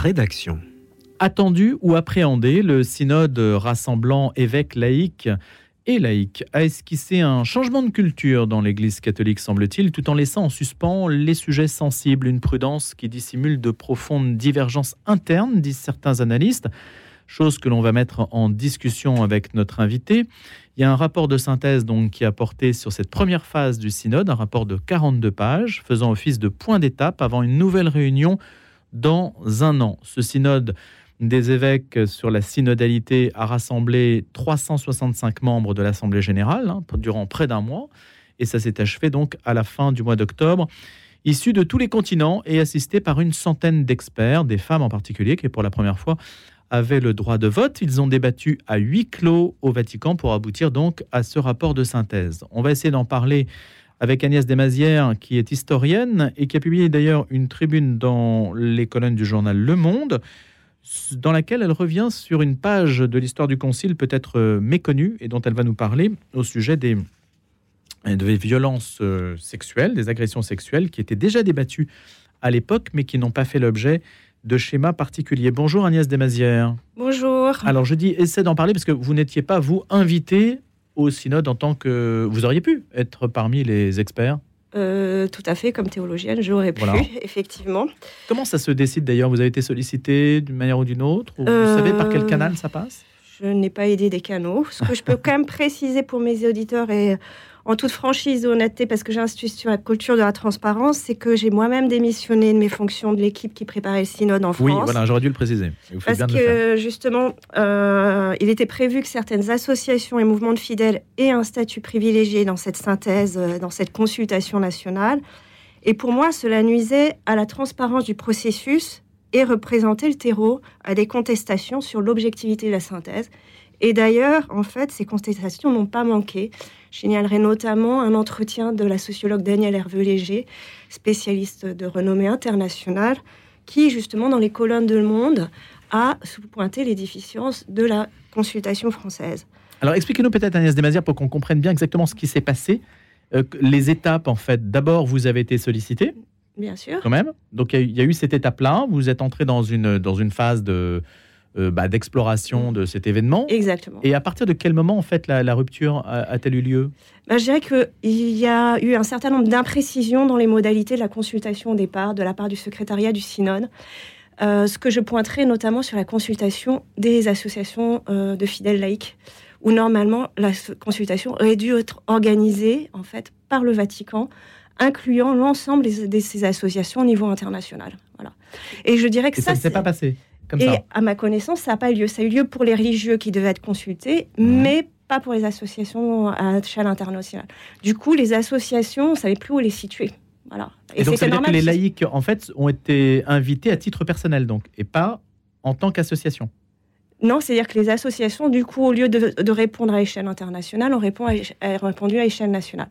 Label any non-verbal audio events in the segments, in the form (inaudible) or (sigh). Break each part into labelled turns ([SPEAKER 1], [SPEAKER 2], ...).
[SPEAKER 1] Rédaction.
[SPEAKER 2] Attendu ou appréhendé, le synode rassemblant évêques laïcs et laïcs a esquissé un changement de culture dans l'Église catholique, semble-t-il, tout en laissant en suspens les sujets sensibles, une prudence qui dissimule de profondes divergences internes, disent certains analystes, chose que l'on va mettre en discussion avec notre invité. Il y a un rapport de synthèse donc qui a porté sur cette première phase du synode, un rapport de 42 pages, faisant office de point d'étape avant une nouvelle réunion dans un an. Ce synode des évêques sur la synodalité a rassemblé 365 membres de l'Assemblée générale hein, durant près d'un mois, et ça s'est achevé donc à la fin du mois d'octobre, issus de tous les continents et assisté par une centaine d'experts, des femmes en particulier, qui pour la première fois avaient le droit de vote. Ils ont débattu à huis clos au Vatican pour aboutir donc à ce rapport de synthèse. On va essayer d'en parler avec Agnès Desmazières, qui est historienne et qui a publié d'ailleurs une tribune dans les colonnes du journal Le Monde, dans laquelle elle revient sur une page de l'histoire du Concile peut-être euh, méconnue et dont elle va nous parler au sujet des, des violences euh, sexuelles, des agressions sexuelles qui étaient déjà débattues à l'époque, mais qui n'ont pas fait l'objet de schémas particuliers. Bonjour Agnès Desmazières.
[SPEAKER 3] Bonjour.
[SPEAKER 2] Alors je dis essaie d'en parler parce que vous n'étiez pas, vous, invité au synode en tant que... Vous auriez pu être parmi les experts
[SPEAKER 3] euh, tout à fait, comme théologienne, j'aurais pu, (laughs) effectivement.
[SPEAKER 2] Comment ça se décide d'ailleurs? Vous avez été sollicité d'une manière ou d'une autre Vous savez par quel canal ça passe?
[SPEAKER 3] Je n'ai pas aidé des canaux. Ce que je peux (laughs) quand même préciser pour mes auditeurs et en toute franchise et honnêteté, parce que j'insiste sur la culture de la transparence, c'est que j'ai moi-même démissionné de mes fonctions de l'équipe qui préparait le synode en France.
[SPEAKER 2] Oui, voilà, j'aurais dû le préciser.
[SPEAKER 3] parce que justement, euh, il était prévu que certaines associations et mouvements de fidèles aient un statut privilégié dans cette synthèse, euh, dans cette consultation nationale. Et pour moi, cela nuisait à la transparence du processus et représentait le terreau à des contestations sur l'objectivité de la synthèse. Et d'ailleurs, en fait, ces contestations n'ont pas manqué. Je signalerai notamment un entretien de la sociologue Danielle Hervé-Léger, spécialiste de renommée internationale, qui, justement, dans les colonnes de Le Monde, a pointé les déficiences de la consultation française.
[SPEAKER 2] Alors, expliquez-nous peut-être, Agnès Desmazières, pour qu'on comprenne bien exactement ce qui s'est passé. Euh, les étapes, en fait, d'abord, vous avez été sollicité.
[SPEAKER 3] Bien sûr.
[SPEAKER 2] Quand même. Donc, il y, a eu cette étape-là. Vous êtes entré dans une, dans une phase de, euh, bah, d'exploration de cet événement.
[SPEAKER 3] Exactement.
[SPEAKER 2] Et à partir de quel moment, en fait, la, rupture a-t-elle eu lieu?
[SPEAKER 3] Bah, Je dirais qu'il y a eu un certain nombre d'imprécisions dans les modalités de la consultation au départ, de la part du secrétariat du synode. Euh, ce que je pointerai notamment sur la consultation des associations euh, de fidèles laïcs, où normalement la consultation aurait dû être organisée en fait par le Vatican, incluant l'ensemble de ces associations au niveau international. Voilà.
[SPEAKER 2] Et je dirais que ça, ça ne s'est pas passé?
[SPEAKER 3] Et à ma connaissance, ça n'a pas eu lieu. Ça a eu lieu pour les religieux qui devaient être consultés, mais pas pour les associations à échelle internationale. Du coup, les associations, on ne savait plus où les situer. Voilà.
[SPEAKER 2] Et, donc, ça veut dire que les laïcs, en fait, ont été invités à titre personnel, donc, et pas en tant qu'association
[SPEAKER 3] non, c'est-à-dire que les associations, du coup, au lieu de, répondre à échelle internationale, ont, répondu à échelle nationale.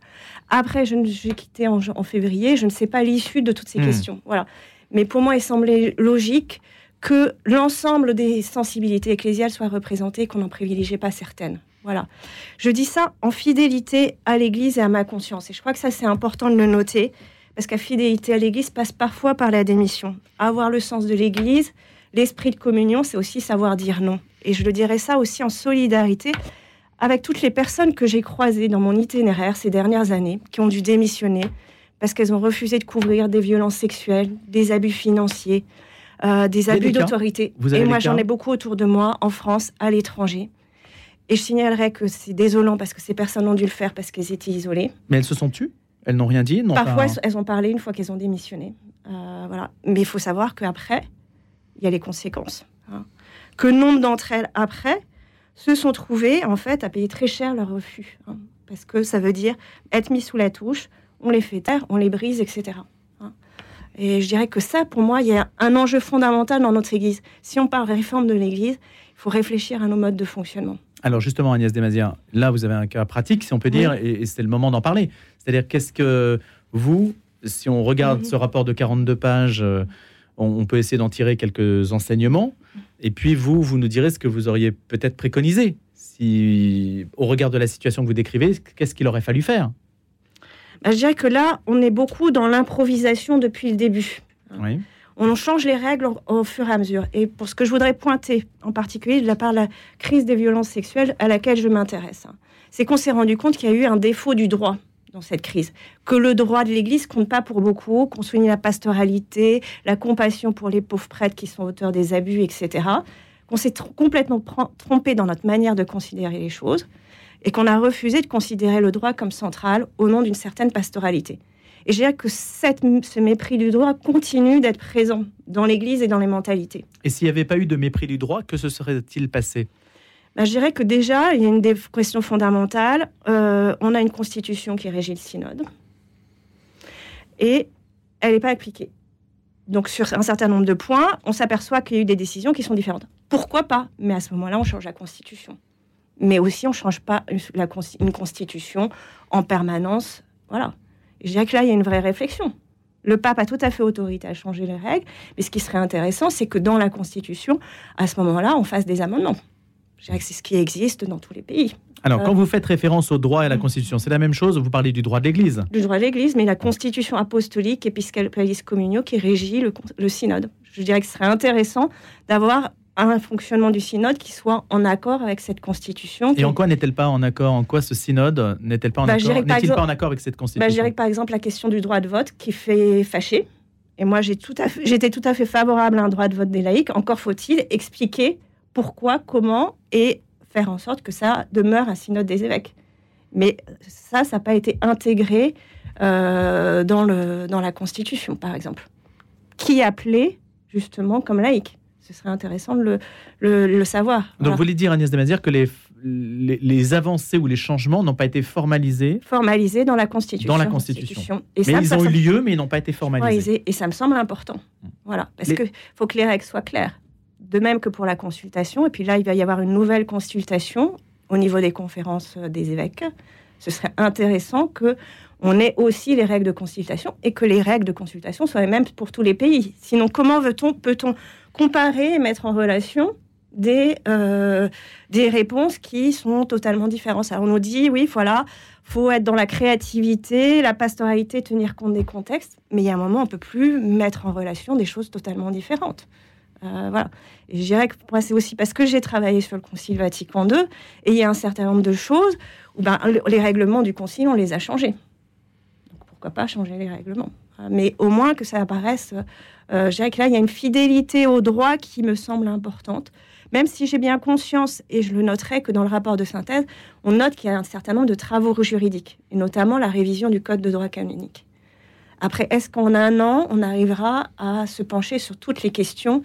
[SPEAKER 3] Après, j'ai quitté en, en, février, je ne sais pas l'issue de toutes ces hmm. questions. Voilà. Mais pour moi, il semblait logique que l'ensemble des sensibilités ecclésiales soient représentées, qu'on n'en privilégie pas certaines. Voilà. Je dis ça en fidélité à l'Église et à ma conscience. Et je crois que ça, c'est important de le noter, parce qu'à fidélité à l'Église passe parfois par la démission. Avoir le sens de l'Église, l'esprit de communion, c'est aussi savoir dire non. Et je le dirais ça aussi en solidarité avec toutes les personnes que j'ai croisées dans mon itinéraire ces dernières années, qui ont dû démissionner parce qu'elles ont refusé de couvrir des violences sexuelles, des abus financiers, euh, des abus d'autorité. Et moi, j'en ai beaucoup autour de moi, en France, à l'étranger. Et je signalerais que c'est désolant parce que ces personnes ont dû le faire parce qu'elles étaient isolées.
[SPEAKER 2] Mais elles se sont tues? Elles n'ont rien dit?
[SPEAKER 3] Parfois, elles ont parlé une fois qu'elles ont démissionné. Euh, voilà. Mais il faut savoir qu'après, il y a les conséquences. Hein. Que nombre d'entre elles, après, se sont trouvées, en fait, à payer très cher leur refus. Hein. parce que ça veut dire être mis sous la touche, on les fait taire, on les brise, etc. Et je dirais que ça, pour moi, il y a un enjeu fondamental dans notre Église. Si on parle réforme de l'Église, il faut réfléchir à nos modes de fonctionnement.
[SPEAKER 2] Alors justement, Agnès Desmazières, là, vous avez un cas pratique, si on peut dire, et, c'est le moment d'en parler. C'est-à-dire, qu'est-ce que vous, si on regarde mhm. ce rapport de 42 pages, euh, on, peut essayer d'en tirer quelques enseignements, et puis vous, vous nous direz ce que vous auriez peut-être préconisé. Si, au regard de la situation que vous décrivez, qu'est-ce qu'il aurait fallu faire?
[SPEAKER 3] Bah, je dirais que là, on est beaucoup dans l'improvisation depuis le début. on change les règles au, fur et à mesure. Et pour ce que je voudrais pointer, en particulier de la part de la crise des violences sexuelles à laquelle je m'intéresse, hein, c'est qu'on s'est rendu compte qu'il y a eu un défaut du droit dans cette crise, que le droit de l'Église compte pas pour beaucoup, qu'on souligne la pastoralité, la compassion pour les pauvres prêtres qui sont auteurs des abus, etc. Qu'on s'est complètement trompé dans notre manière de considérer les choses et qu'on a refusé de considérer le droit comme central au nom d'une certaine pastoralité. Et je dirais que cette, ce mépris du droit continue d'être présent dans l'Église et dans les mentalités.
[SPEAKER 2] Et s'il n'y avait pas eu de mépris du droit, que se serait-il passé?
[SPEAKER 3] Ben, Je dirais que déjà, il y a une des questions fondamentales. Euh, on a une constitution qui régit le synode. Et elle n'est pas appliquée. Donc sur un certain nombre de points, on s'aperçoit qu'il y a eu des décisions qui sont différentes. Pourquoi pas? Mais à ce moment-là, on change la constitution. Mais aussi, on ne change pas une constitution en permanence. Voilà. Je dirais que là, il y a une vraie réflexion. Le pape a tout à fait autorité à changer les règles, mais ce qui serait intéressant, c'est que dans la Constitution, à ce moment-là, on fasse des amendements. Je dirais que c'est ce qui existe dans tous les pays.
[SPEAKER 2] Alors, quand euh, vous faites référence au droit et à la. Constitution, c'est la même chose Vous parlez du droit de l'Église
[SPEAKER 3] Du droit de l'Église, mais la Constitution apostolique Episcopalis Communio qui régit le, le synode. Je dirais que ce serait intéressant d'avoir un fonctionnement du synode qui soit en accord avec cette constitution.
[SPEAKER 2] Et en quoi n'est-elle pas en accord En quoi ce synode n'est-elle pas en bah, accord N'est-il pas en accord avec cette constitution
[SPEAKER 3] bah, Je dirais que par exemple la question du droit de vote qui fait fâcher. Et moi j'ai tout à fait, j'étais tout à fait favorable à un droit de vote des laïcs. Encore faut-il expliquer pourquoi, comment et faire en sorte que ça demeure un synode des évêques. Mais ça, ça n'a pas été intégré euh, dans, le, dans la Constitution, par exemple. Qui appelait justement comme laïque ce serait intéressant de le, savoir.
[SPEAKER 2] Donc, vous voulez dire, Agnès Desmazières, que les, les, avancées ou les changements n'ont pas été formalisés
[SPEAKER 3] Formalisés dans la Constitution.
[SPEAKER 2] Dans la Constitution. Et mais ils ont eu lieu, mais ils n'ont pas été formalisés.
[SPEAKER 3] Et ça me semble important. Mmh. Voilà. Parce qu'il faut que les règles soient claires. De même que pour la consultation. Et puis là, il va y avoir une nouvelle consultation au niveau des conférences euh, des évêques. Ce serait intéressant que on ait aussi les règles de consultation et que les règles de consultation soient les mêmes pour tous les pays. Sinon, comment veut-on, peut-on comparer et mettre en relation des, euh, des réponses qui sont totalement différentes. Alors on nous dit, oui, voilà, faut être dans la créativité, la pastoralité, tenir compte des contextes, mais il y a un moment, on peut plus mettre en relation des choses totalement différentes. Euh, voilà. Et je dirais que moi, c'est aussi parce que j'ai travaillé sur le Concile Vatican II, et il y a un certain nombre de choses où ben, les règlements du Concile, on les a changés. Donc pourquoi pas changer les règlements? Mais au moins que ça apparaisse euh, je dirais que là, il y a une fidélité au droit qui me semble importante. Même si j'ai bien conscience, et je le noterai que dans le rapport de synthèse, on note qu'il y a un certain nombre de travaux juridiques, et notamment la révision du Code de droit canonique. Après, est-ce qu'en un an, on arrivera à se pencher sur toutes les questions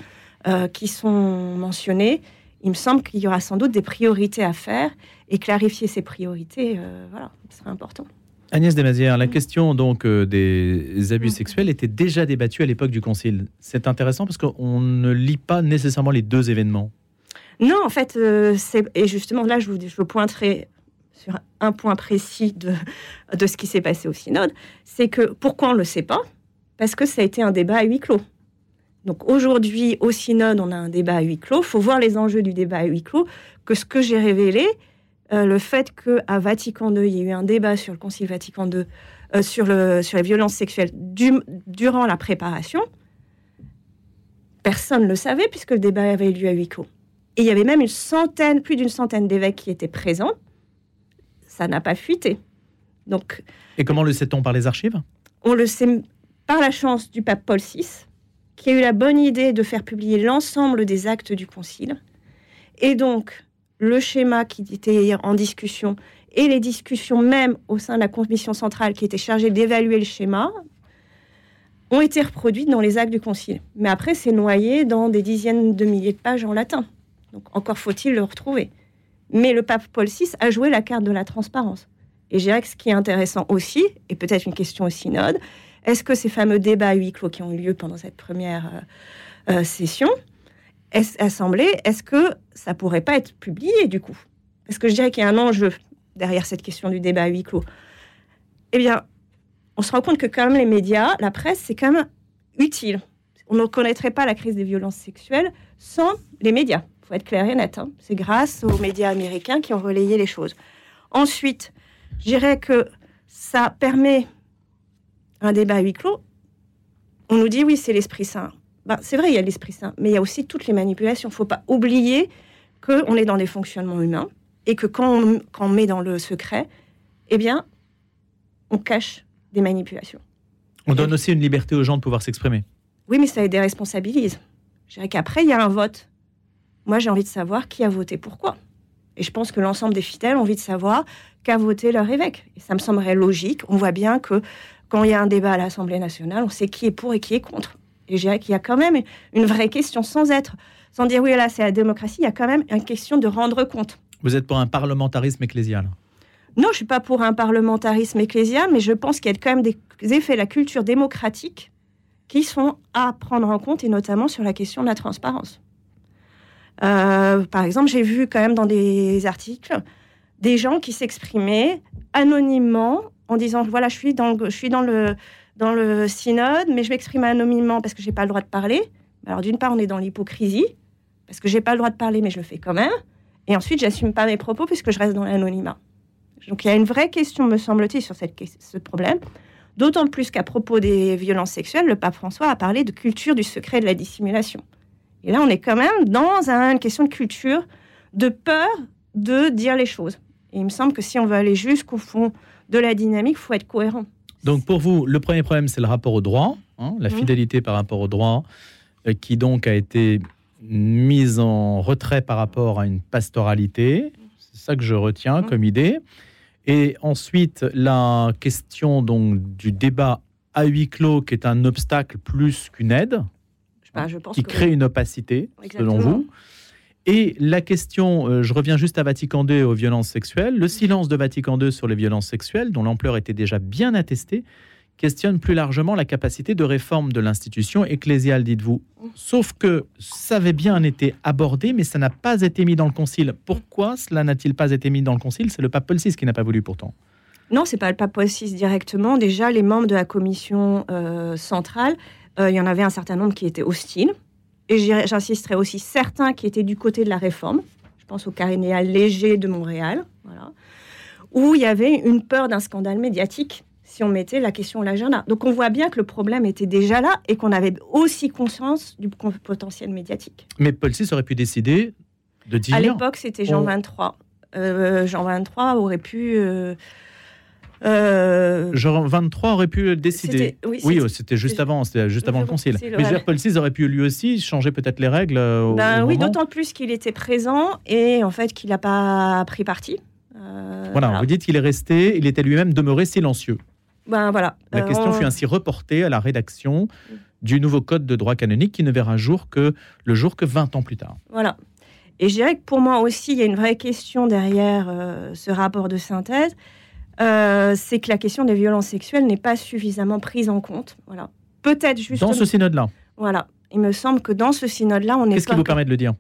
[SPEAKER 3] euh, qui sont mentionnées? Il me semble qu'il y aura sans doute des priorités à faire, et clarifier ces priorités, euh, voilà, ce sera important.
[SPEAKER 2] Agnès Desmazières, la question donc euh, des abus sexuels était déjà débattue à l'époque du Concile. C'est intéressant parce qu'on ne lit pas nécessairement les deux événements.
[SPEAKER 3] Non, en fait, euh, et justement là, je vous, je pointerai sur un point précis de, de ce qui s'est passé au synode, c'est que pourquoi on ne le sait pas? Parce que ça a été un débat à huis clos. Donc aujourd'hui, au synode, on a un débat à huis clos. Il faut voir les enjeux du débat à huis clos, que ce que j'ai révélé, euh, le fait qu'à Vatican II, il y ait eu un débat sur le Concile Vatican II euh, sur, le, sur les violences sexuelles durant la préparation, personne ne le savait puisque le débat avait eu lieu à huis clos. Et il y avait même une centaine, plus d'une centaine d'évêques qui étaient présents. Ça n'a pas fuité. Donc,
[SPEAKER 2] Et comment le sait-on par les archives?
[SPEAKER 3] On le sait par la chance du pape Paul VI, qui a eu la bonne idée de faire publier l'ensemble des actes du Concile. Et donc, le schéma qui était en discussion et les discussions même au sein de la commission centrale qui était chargée d'évaluer le schéma ont été reproduites dans les actes du concile. Mais après, c'est noyé dans des dizaines de milliers de pages en latin. Donc encore faut-il le retrouver. Mais le pape Paul VI a joué la carte de la transparence. Et je dirais que ce qui est intéressant aussi, et peut-être une question au synode, est-ce que ces fameux débats huis clos qui ont eu lieu pendant cette première euh, euh, session, assemblée, est-ce que ça pourrait pas être publié du coup? Est-ce que je dirais qu'il y a un enjeu derrière cette question du débat à huis clos Eh bien, on se rend compte que quand même les médias, la presse, c'est quand même utile. On ne connaîtrait pas la crise des violences sexuelles sans les médias. Il faut être clair et net. Hein. C'est grâce aux médias américains qui ont relayé les choses. Ensuite, je dirais que ça permet un débat à huis clos. On nous dit oui, c'est l'Esprit Saint. Ben, c'est vrai, il y a l'Esprit Saint, mais il y a aussi toutes les manipulations. Il ne faut pas oublier qu'on est dans des fonctionnements humains et que quand on, quand on met dans le secret, eh bien, on cache des manipulations.
[SPEAKER 2] On donne aussi une liberté aux gens de pouvoir s'exprimer.
[SPEAKER 3] Oui, mais ça les déresponsabilise. Je dirais qu'après, il y a un vote. Moi, j'ai envie de savoir qui a voté pourquoi. Et je pense que l'ensemble des fidèles ont envie de savoir qu'a voté leur évêque. Et ça me semblerait logique. On voit bien que quand il y a un débat à l'Assemblée nationale, on sait qui est pour et qui est contre. Et je dirais qu'il y a quand même une vraie question, sans être, sans dire oui, là, c'est la démocratie, il y a quand même une question de rendre compte.
[SPEAKER 2] Vous êtes pour un parlementarisme ecclésial
[SPEAKER 3] Non, je suis pas pour un parlementarisme ecclésial, mais je pense qu'il y a quand même des effets de la culture démocratique qui sont à prendre en compte, et notamment sur la question de la transparence. Euh, par exemple, j'ai vu quand même dans des articles des gens qui s'exprimaient anonymement en disant voilà, je suis dans, je suis dans le dans le synode, mais je m'exprime anonymement parce que j'ai pas le droit de parler. Alors d'une part, on est dans l'hypocrisie parce que j'ai pas le droit de parler, mais je le fais quand même. Et ensuite, j'assume pas mes propos puisque je reste dans l'anonymat. Donc il y a une vraie question, me semble-t-il, sur cette, ce problème. D'autant plus qu'à propos des violences sexuelles, le pape François a parlé de culture du secret et de la dissimulation. Et là, on est quand même dans une question de culture, de peur de dire les choses. Et il me semble que si on veut aller jusqu'au fond de la dynamique, il faut être cohérent.
[SPEAKER 2] Donc pour vous, le premier problème, c'est le rapport au droit, hein, la mmh. fidélité par rapport au droit, euh, qui donc a été mise en retrait par rapport à une pastoralité. C'est ça que je retiens mmh. comme idée. Et ensuite, la question donc du débat à huis clos, qui est un obstacle plus qu'une aide, je pense qui crée une opacité, selon vous. Et la question, euh, je reviens juste à Vatican II aux violences sexuelles, le silence de Vatican II sur les violences sexuelles, dont l'ampleur était déjà bien attestée, questionne plus largement la capacité de réforme de l'institution ecclésiale, dites-vous. Sauf que ça avait bien été abordé, mais ça n'a pas été mis dans le concile. Pourquoi cela n'a-t-il pas été mis dans le concile? C'est le pape Paul VI qui n'a pas voulu pourtant.
[SPEAKER 3] Non, c'est pas le pape Paul VI directement. Déjà, les membres de la commission euh, centrale, euh, il y en avait un certain nombre qui étaient hostiles. Et j'insisterai aussi certains qui étaient du côté de la réforme. Je pense au cardinal léger de Montréal, voilà, où il y avait une peur d'un scandale médiatique si on mettait la question à l'agenda. Donc on voit bien que le problème était déjà là et qu'on avait aussi conscience du potentiel médiatique.
[SPEAKER 2] Mais Paul VI aurait pu décider de dire...
[SPEAKER 3] À l'époque, c'était Jean 23. Euh, Jean 23 aurait pu... Euh,
[SPEAKER 2] euh, Jean 23 aurait pu décider. Oui, c'était juste avant, c'était juste avant le concile. Mais Paul VI aurait pu lui aussi changer peut-être les règles.
[SPEAKER 3] Ben oui, d'autant plus qu'il était présent et en fait qu'il n'a pas pris parti.
[SPEAKER 2] voilà, vous dites qu'il est resté, il était lui-même demeuré silencieux.
[SPEAKER 3] Ben, voilà.
[SPEAKER 2] La euh, question fut ainsi reportée à la rédaction du nouveau code de droit canonique qui ne verra jour que le jour que 20 ans plus tard.
[SPEAKER 3] Voilà. Et je dirais que pour moi aussi, il y a une vraie question derrière euh, ce rapport de synthèse. Euh, c'est que la question des violences sexuelles n'est pas suffisamment prise en compte. Voilà. Peut-être juste.
[SPEAKER 2] Dans ce synode-là.
[SPEAKER 3] Voilà. Il me semble que dans ce synode-là, on est.
[SPEAKER 2] Qu'est-ce qui vous permet de le dire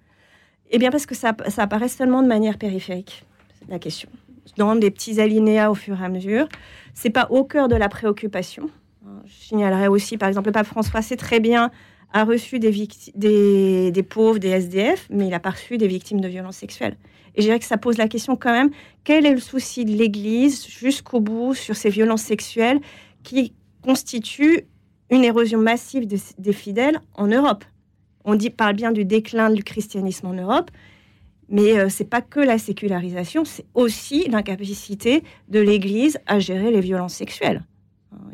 [SPEAKER 3] Eh bien, parce que ça, ça apparaît seulement de manière périphérique, la question. Dans des petits alinéas au fur et à mesure c'est pas au cœur de la préoccupation. Je signalerai aussi, par exemple, le pape François sait très bien a reçu des, des, pauvres, des SDF, mais il n'a pas reçu des victimes de violences sexuelles. Et je dirais que ça pose la question quand même, quel est le souci de l'Église jusqu'au bout sur ces violences sexuelles qui constituent une érosion massive des fidèles en Europe? On dit, parle bien du déclin du christianisme en Europe, mais euh, c'est pas que la sécularisation, c'est aussi l'incapacité de l'Église à gérer les violences sexuelles.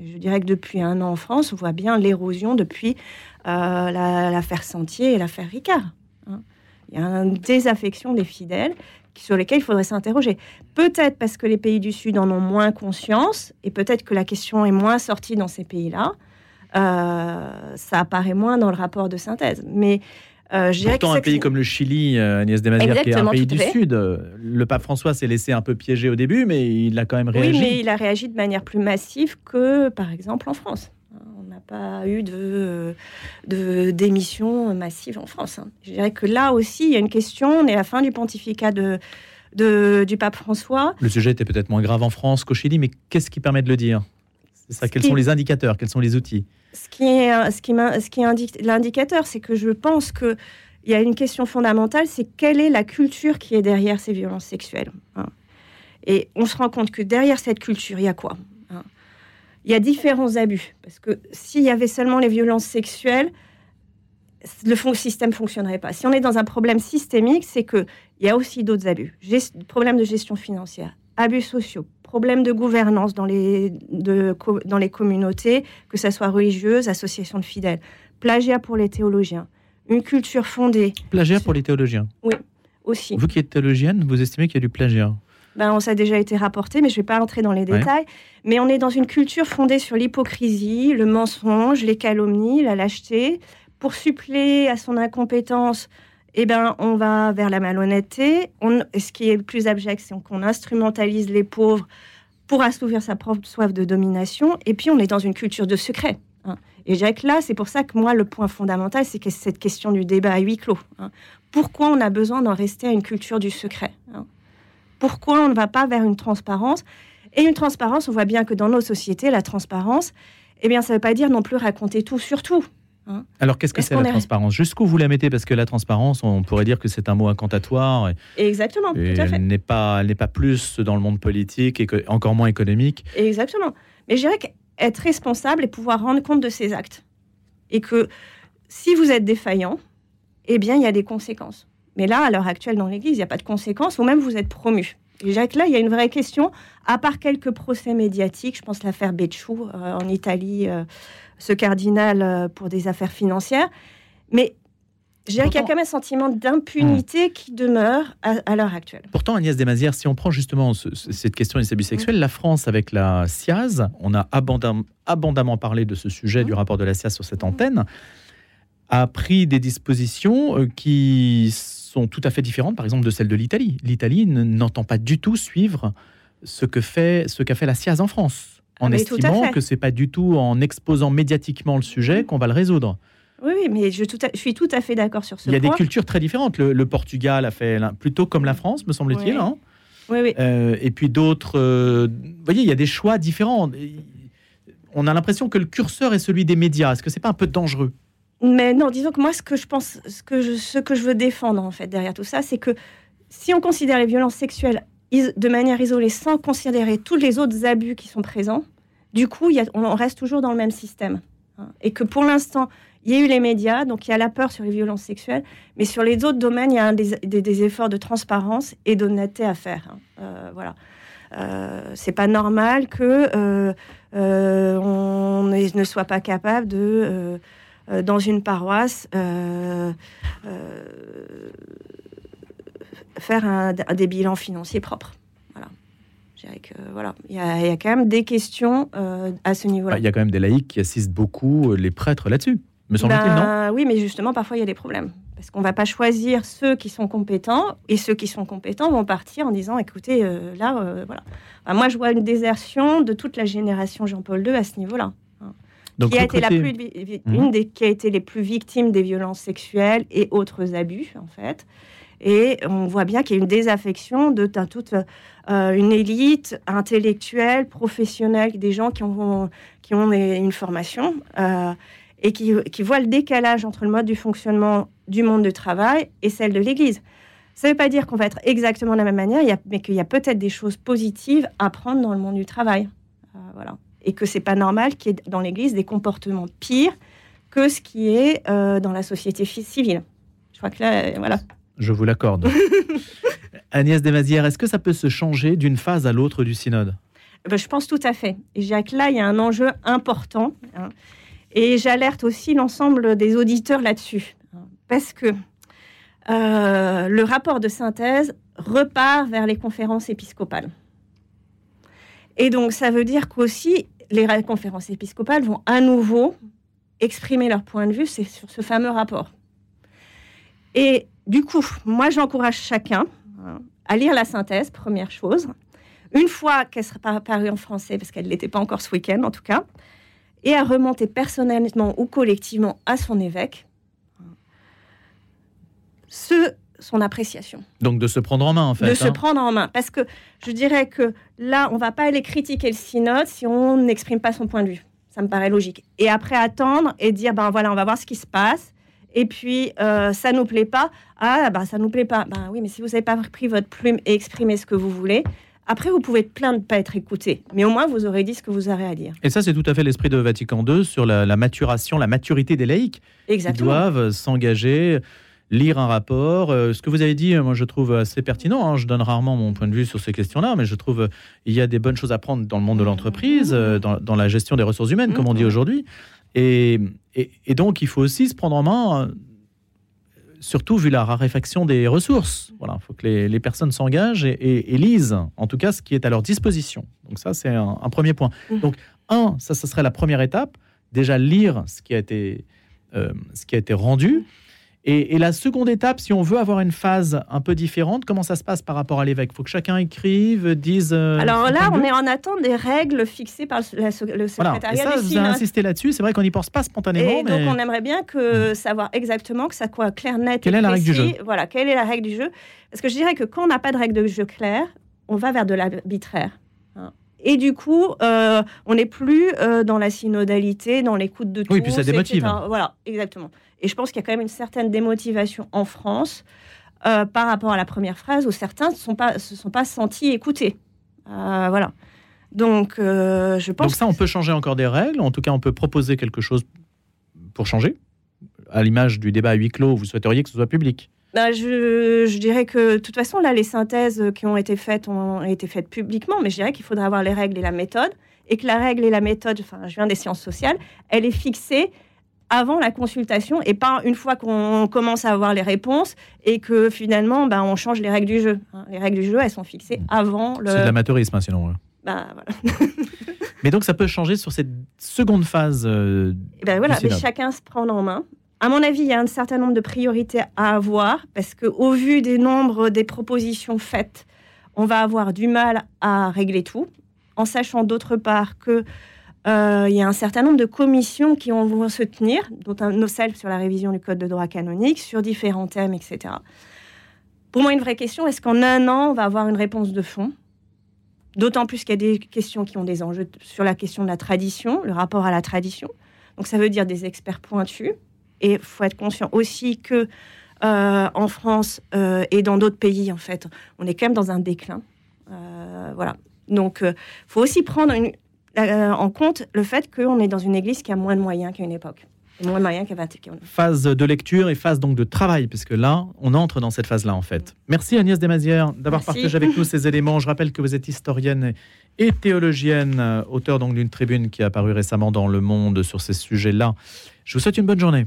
[SPEAKER 3] Je dirais que depuis un an en France, on voit bien l'érosion depuis euh, l'affaire Sentier et l'affaire Ricard. Hein. Il y a une désaffection des fidèles sur lesquels il faudrait s'interroger. Peut-être parce que les pays du Sud en ont moins conscience, et peut-être que la question est moins sortie dans ces pays-là. Euh, ça apparaît moins dans le rapport de synthèse. Mais
[SPEAKER 2] euh, Pourtant, un pays comme le Chili, euh, Agnès Desmazières, qui est un pays du Sud, euh, le pape François s'est laissé un peu piéger au début, mais il a quand même réagi.
[SPEAKER 3] Oui, mais il a réagi de manière plus massive que, par exemple, en France. On n'a pas eu de, de d'émissions massives en France. Hein. Je dirais que là aussi, il y a une question. On est à la fin du pontificat de, de du pape François.
[SPEAKER 2] Le sujet était peut-être moins grave en France qu'au Chili, mais qu'est-ce qui permet de le dire? Ça. Quels sont les indicateurs Quels sont les outils?
[SPEAKER 3] Ce qui est, ce qui, ce qui indique l'indicateur, c'est que je pense que il y a une question fondamentale, c'est quelle est la culture qui est derrière ces violences sexuelles. Hein. Et on se rend compte que derrière cette culture, il y a quoi? Il y a différents abus. Parce que s'il y avait seulement les violences sexuelles, le système ne fonctionnerait pas. Si on est dans un problème systémique, c'est qu'il y a aussi d'autres abus. problèmes de gestion financière, abus sociaux, problèmes de gouvernance dans les, dans les communautés, que ce soit religieuses, associations de fidèles, plagiat pour les théologiens, une culture fondée.
[SPEAKER 2] Plagiat pour les théologiens
[SPEAKER 3] Oui, aussi.
[SPEAKER 2] Vous qui êtes théologienne, vous estimez qu'il y a du plagiat?
[SPEAKER 3] Ben, on, ça a déjà été rapporté, mais je ne vais pas entrer dans les détails. Mais on est dans une culture fondée sur l'hypocrisie, le mensonge, les calomnies, la lâcheté. Pour suppléer à son incompétence, eh ben, on va vers la malhonnêteté. On, ce qui est le plus abject, c'est qu'on instrumentalise les pauvres pour assouvir sa propre soif de domination. Et puis, on est dans une culture de secret. Hein. Et que là, c'est pour ça que moi, le point fondamental, c'est que cette question du débat à huis clos. Hein. Pourquoi on a besoin d'en rester à une culture du secret hein pourquoi on ne va pas vers une transparence Et une transparence, on voit bien que dans nos sociétés, la transparence, eh bien, ça ne veut pas dire non plus raconter tout sur tout.
[SPEAKER 2] Hein. Alors, qu'est-ce que c'est la transparence? Jusqu'où vous la mettez Parce que la transparence, on pourrait dire que c'est un mot incantatoire.
[SPEAKER 3] Exactement, tout à fait.
[SPEAKER 2] Elle n'est pas, elle pas plus dans le monde politique et encore moins économique.
[SPEAKER 3] Exactement. Mais je dirais qu'être responsable et pouvoir rendre compte de ses actes. Et que si vous êtes défaillant, eh bien, il y a des conséquences. Mais là, à l'heure actuelle, dans l'Église, il n'y a pas de conséquences, ou même vous êtes promu. Et Jacques, là, il y a une vraie question, à part quelques procès médiatiques, je pense l'affaire Becciu euh, en Italie, euh, ce cardinal euh, pour des affaires financières. Mais je dirais qu'il y a quand même un sentiment d'impunité hmm. qui demeure à, l'heure actuelle.
[SPEAKER 2] Pourtant, Agnès Desmazières, si on prend justement cette question des abus sexuels, hmm. la France, avec la SIAZ, on a abondamment parlé de ce sujet, du hmm. rapport de la SIAZ sur cette antenne, a pris des dispositions qui sont tout à fait différentes, par exemple, de celles de l'Italie. L'Italie n'entend pas du tout suivre ce que fait ce qu'a fait la SIAZ en France, en estimant que c'est pas du tout en exposant médiatiquement le sujet qu'on va le résoudre.
[SPEAKER 3] Oui, mais je, suis tout à fait d'accord sur ce
[SPEAKER 2] point. Il y a des cultures très différentes. Le, Portugal a fait plutôt comme la France, me semble-t-il.
[SPEAKER 3] Hein. oui, oui.
[SPEAKER 2] Euh, et puis d'autres. Euh, vous voyez, il y a des choix différents. On a l'impression que le curseur est celui des médias. Est-ce que c'est pas un peu dangereux?
[SPEAKER 3] Mais non, disons que moi, ce que je pense, ce que je, ce que je veux défendre en fait derrière tout ça, c'est que si on considère les violences sexuelles de manière isolée, sans considérer tous les autres abus qui sont présents, du coup, on reste toujours dans le même système. Hein. et que pour l'instant, il y a eu les médias, donc il y a la peur sur les violences sexuelles, mais sur les autres domaines, il y a des, efforts de transparence et d'honnêteté à faire. Hein. Euh, voilà. Euh, c'est pas normal que euh, euh, on ne soit pas capable de euh, dans une paroisse euh, euh, faire un, des bilans financiers propres. Voilà. Que, voilà, il y, a quand même des questions à ce niveau-là.
[SPEAKER 2] Ah, il y a quand même des laïcs qui assistent beaucoup les prêtres là-dessus, me semble-t-il,
[SPEAKER 3] ben, Oui, mais justement, parfois il y a des problèmes. Parce qu'on ne va pas choisir ceux qui sont compétents, et ceux qui sont compétents vont partir en disant, écoutez, là, voilà. moi, je vois une désertion de toute la génération Jean-Paul II à ce niveau-là qui a été la plus, mmh. une des qui a été les plus victimes des violences sexuelles et autres abus en fait. Et on voit bien qu'il y a une désaffection de toute euh, une élite intellectuelle, professionnelle, des gens qui ont, qui ont une formation euh, et qui, qui, voient le décalage entre le mode du fonctionnement du monde du travail et celle de l'Église. Ça ne veut pas dire qu'on va être exactement de la même manière, mais qu'il y a peut-être des choses positives à prendre dans le monde du travail. Euh, voilà et que c'est pas normal qu'il y ait dans l'Église des comportements pires que ce qui est euh, dans la société civile. Je crois que là, euh, voilà.
[SPEAKER 2] Je vous l'accorde. (laughs) Agnès Desmazières, est-ce que ça peut se changer d'une phase à l'autre du synode?
[SPEAKER 3] Eh ben, Je pense tout à fait. Et je que là, il y a un enjeu important. Hein. et j'alerte aussi l'ensemble des auditeurs là-dessus. Hein, parce que euh, le rapport de synthèse repart vers les conférences épiscopales. Et donc, ça veut dire qu'aussi, les conférences épiscopales vont à nouveau exprimer leur point de vue sur ce fameux rapport. Et du coup, moi, j'encourage chacun hein, à lire la synthèse, première chose, une fois qu'elle sera parue en français, parce qu'elle ne l'était pas encore ce week-end en tout cas, et à remonter personnellement ou collectivement à son évêque ce son appréciation.
[SPEAKER 2] Donc de se prendre en main, en fait.
[SPEAKER 3] De se hein. prendre en main. Parce que je dirais que là, on va pas aller critiquer le synode si on n'exprime pas son point de vue. Ça me paraît logique. Et après, attendre et dire, ben voilà, on va voir ce qui se passe. Et puis, euh, ça nous plaît pas. Ah, ben ça nous plaît pas. Ben oui, mais si vous n'avez pas pris votre plume et exprimé ce que vous voulez, Après, vous pouvez être plein de ne pas être écouté, mais au moins vous aurez dit ce que vous avez à dire.
[SPEAKER 2] Et ça, c'est tout à fait l'esprit de Vatican II sur la, maturation, la maturité des laïcs.
[SPEAKER 3] Exactement.
[SPEAKER 2] Ils doivent s'engager, lire un rapport. Euh, ce que vous avez dit, moi, je trouve assez pertinent. Hein. Je donne rarement mon point de vue sur ces questions-là, mais je trouve euh, il y a des bonnes choses à prendre dans le monde de l'entreprise, euh, dans, la gestion des ressources humaines, comme on dit aujourd'hui. Et, et, donc, il faut aussi se prendre en main surtout vu la raréfaction des ressources. Voilà, il faut que les, personnes s'engagent et, lisent, en tout cas, ce qui est à leur disposition. Donc ça, c'est un, premier point. Mmh. Donc, un, ça, ce serait la première étape. Déjà, lire ce qui a été, euh, ce qui a été rendu. Et, la seconde étape, si on veut avoir une phase un peu différente, comment ça se passe par rapport à l'évêque? Il faut que chacun écrive, dise. Euh,
[SPEAKER 3] Alors là, on est en attente des règles fixées par le, secrétariat voilà.
[SPEAKER 2] Et ça, vous avez insisté là-dessus. C'est vrai qu'on n'y pense pas spontanément.
[SPEAKER 3] Et donc, on aimerait bien que savoir exactement que ça soit clair, net.
[SPEAKER 2] Quelle est la règle du jeu?
[SPEAKER 3] Voilà, quelle est la règle du jeu? Parce que je dirais que quand on n'a pas de règle de jeu claire, on va vers de l'arbitraire. Hein. Et du coup, euh, on n'est plus euh, dans la synodalité, dans l'écoute de tous.
[SPEAKER 2] Oui, puis ça démotive.
[SPEAKER 3] Voilà, exactement. Et je pense qu'il y a quand même une certaine démotivation en France euh, par rapport à la première phrase où certains ne se sont pas, se sont pas sentis écoutés. Euh, voilà. Donc, euh, je pense.
[SPEAKER 2] Donc, ça, on peut changer encore des règles. En tout cas, on peut proposer quelque chose pour changer. À l'image du débat à huis clos, vous souhaiteriez que ce soit public?
[SPEAKER 3] Je, je, dirais que de toute façon, là, les synthèses qui ont été faites ont été faites publiquement, mais je dirais qu'il faudrait avoir les règles et la méthode, et que la règle et la méthode, enfin, je viens des sciences sociales, elle est fixée avant la consultation et pas une fois qu'on commence à avoir les réponses et que finalement ben, on change les règles du jeu. Hein. Les règles du jeu, elles sont fixées avant le.
[SPEAKER 2] C'est de l'amateurisme, hein, sinon.
[SPEAKER 3] Ben, voilà. (laughs)
[SPEAKER 2] mais donc ça peut changer sur cette seconde phase. Euh,
[SPEAKER 3] ben, voilà, mais chacun se prend en main. À mon avis, il y a un certain nombre de priorités à avoir parce qu'au vu des nombres des propositions faites, on va avoir du mal à régler tout, en sachant d'autre part que il y a un certain nombre de commissions qui vont se tenir, dont un NOCEL sur la révision du code de droit canonique, sur différents thèmes, etc. Pour moi, une vraie question, est-ce qu'en un an, on va avoir une réponse de fond? D'autant plus qu'il y a des questions qui ont des enjeux sur la question de la tradition, le rapport à la tradition. Donc ça veut dire des experts pointus. Et il faut être conscient aussi que euh, en France euh, et dans d'autres pays, en fait, on est quand même dans un déclin. voilà. Donc, il faut aussi prendre une, euh, en compte le fait qu'on est dans une église qui a moins de moyens qu'à une époque. Moins de moyens qu'à 20
[SPEAKER 2] Phase de lecture et phase donc de travail, puisque là, on entre dans cette phase-là en fait. Merci Agnès Desmazières d'avoir partagé avec nous ces éléments. Je rappelle que vous êtes historienne et théologienne, euh, auteur donc d'une tribune qui a apparu récemment dans Le Monde sur ces sujets-là. Je vous souhaite une bonne journée.